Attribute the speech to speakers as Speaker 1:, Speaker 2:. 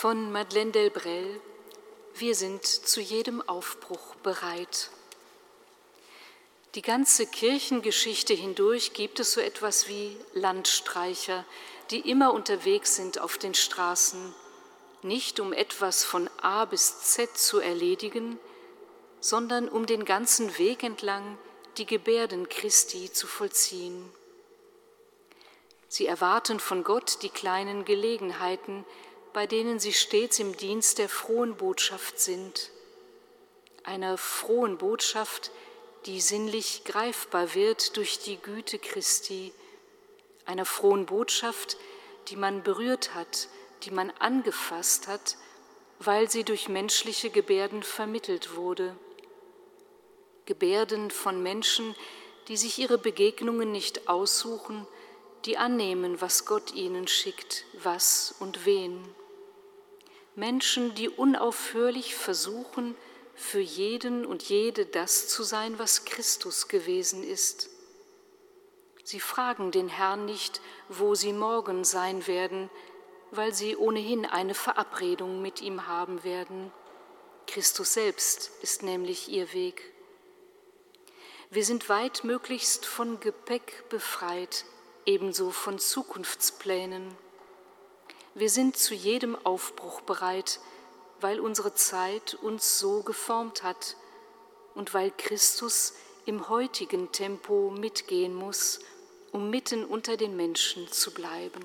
Speaker 1: Von Madeleine Delbrel Wir sind zu jedem Aufbruch bereit. Die ganze Kirchengeschichte hindurch gibt es so etwas wie Landstreicher, die immer unterwegs sind auf den Straßen, nicht um etwas von A bis Z zu erledigen, sondern um den ganzen Weg entlang die Gebärden Christi zu vollziehen. Sie erwarten von Gott die kleinen Gelegenheiten, bei denen sie stets im Dienst der frohen Botschaft sind, einer frohen Botschaft, die sinnlich greifbar wird durch die Güte Christi, einer frohen Botschaft, die man berührt hat, die man angefasst hat, weil sie durch menschliche Gebärden vermittelt wurde. Gebärden von Menschen, die sich ihre Begegnungen nicht aussuchen, die annehmen, was Gott ihnen schickt, was und wen. Menschen, die unaufhörlich versuchen, für jeden und jede das zu sein, was Christus gewesen ist. Sie fragen den Herrn nicht, wo sie morgen sein werden, weil sie ohnehin eine Verabredung mit ihm haben werden. Christus selbst ist nämlich ihr Weg. Wir sind weit möglichst von Gepäck befreit, ebenso von Zukunftsplänen. Wir sind zu jedem Aufbruch bereit, weil unsere Zeit uns so geformt hat und weil Christus im heutigen Tempo mitgehen muss, um mitten unter den Menschen zu bleiben.